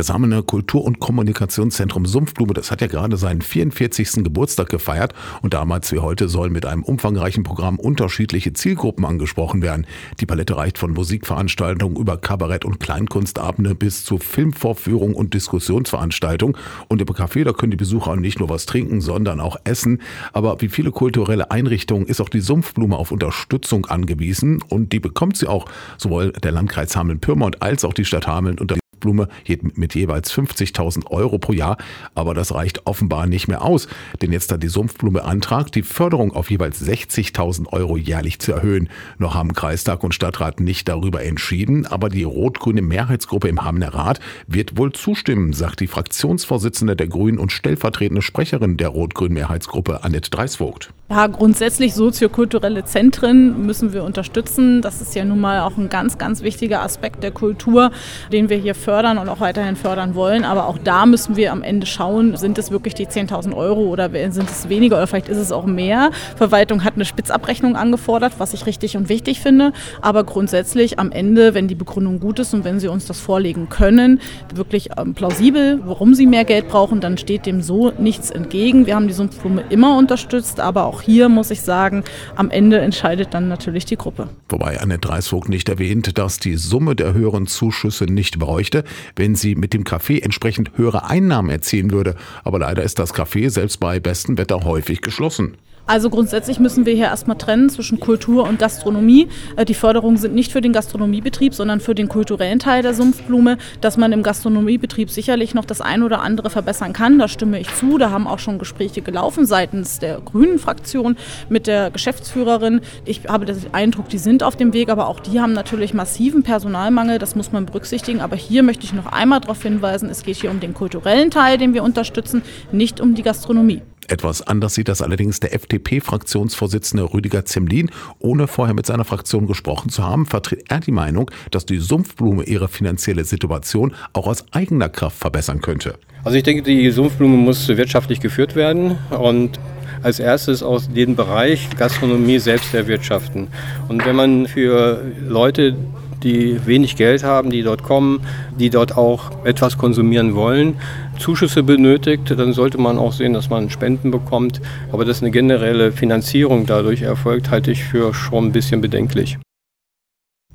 Das Kultur- und Kommunikationszentrum Sumpfblume, das hat ja gerade seinen 44. Geburtstag gefeiert und damals wie heute sollen mit einem umfangreichen Programm unterschiedliche Zielgruppen angesprochen werden. Die Palette reicht von Musikveranstaltungen über Kabarett- und Kleinkunstabende bis zu Filmvorführungen und Diskussionsveranstaltungen. Und im Café, da können die Besucher nicht nur was trinken, sondern auch essen. Aber wie viele kulturelle Einrichtungen ist auch die Sumpfblume auf Unterstützung angewiesen und die bekommt sie auch sowohl der Landkreis Hameln-Pyrmont als auch die Stadt Hameln unter Blume mit jeweils 50.000 Euro pro Jahr. Aber das reicht offenbar nicht mehr aus. Denn jetzt hat die Sumpfblume Antrag, die Förderung auf jeweils 60.000 Euro jährlich zu erhöhen. Noch haben Kreistag und Stadtrat nicht darüber entschieden, aber die rot-grüne Mehrheitsgruppe im Hamener Rat wird wohl zustimmen, sagt die Fraktionsvorsitzende der Grünen und stellvertretende Sprecherin der rot-grünen Mehrheitsgruppe Annette Dreisvogt. Ja, grundsätzlich soziokulturelle Zentren müssen wir unterstützen. Das ist ja nun mal auch ein ganz, ganz wichtiger Aspekt der Kultur, den wir hier fördern und auch weiterhin fördern wollen. Aber auch da müssen wir am Ende schauen, sind es wirklich die 10.000 Euro oder sind es weniger oder vielleicht ist es auch mehr. Verwaltung hat eine Spitzabrechnung angefordert, was ich richtig und wichtig finde. Aber grundsätzlich am Ende, wenn die Begründung gut ist und wenn sie uns das vorlegen können, wirklich ähm, plausibel, warum sie mehr Geld brauchen, dann steht dem so nichts entgegen. Wir haben die Sumpfblume immer unterstützt, aber auch auch hier muss ich sagen, am Ende entscheidet dann natürlich die Gruppe. Wobei Annette Dreisvogt nicht erwähnt, dass die Summe der höheren Zuschüsse nicht bräuchte, wenn sie mit dem Café entsprechend höhere Einnahmen erzielen würde. Aber leider ist das Café selbst bei bestem Wetter häufig geschlossen. Also grundsätzlich müssen wir hier erstmal trennen zwischen Kultur und Gastronomie. Äh, die Förderungen sind nicht für den Gastronomiebetrieb, sondern für den kulturellen Teil der Sumpfblume, dass man im Gastronomiebetrieb sicherlich noch das eine oder andere verbessern kann. Da stimme ich zu. Da haben auch schon Gespräche gelaufen seitens der Grünen Fraktion mit der Geschäftsführerin. Ich habe den Eindruck, die sind auf dem Weg, aber auch die haben natürlich massiven Personalmangel. Das muss man berücksichtigen. Aber hier möchte ich noch einmal darauf hinweisen, es geht hier um den kulturellen Teil, den wir unterstützen, nicht um die Gastronomie. Etwas anders sieht das allerdings der FDP-Fraktionsvorsitzende Rüdiger Zemlin. Ohne vorher mit seiner Fraktion gesprochen zu haben, vertritt er die Meinung, dass die Sumpfblume ihre finanzielle Situation auch aus eigener Kraft verbessern könnte. Also ich denke, die Sumpfblume muss wirtschaftlich geführt werden und als erstes aus dem Bereich Gastronomie selbst erwirtschaften. Und wenn man für Leute, die wenig Geld haben, die dort kommen, die dort auch etwas konsumieren wollen, Zuschüsse benötigt, dann sollte man auch sehen, dass man Spenden bekommt. Aber dass eine generelle Finanzierung dadurch erfolgt, halte ich für schon ein bisschen bedenklich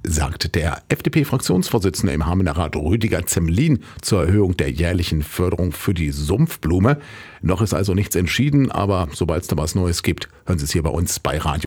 sagt der FDP-Fraktionsvorsitzende im Hamener Rat Rüdiger Zemlin zur Erhöhung der jährlichen Förderung für die Sumpfblume. Noch ist also nichts entschieden, aber sobald es da was Neues gibt, hören Sie es hier bei uns bei Radio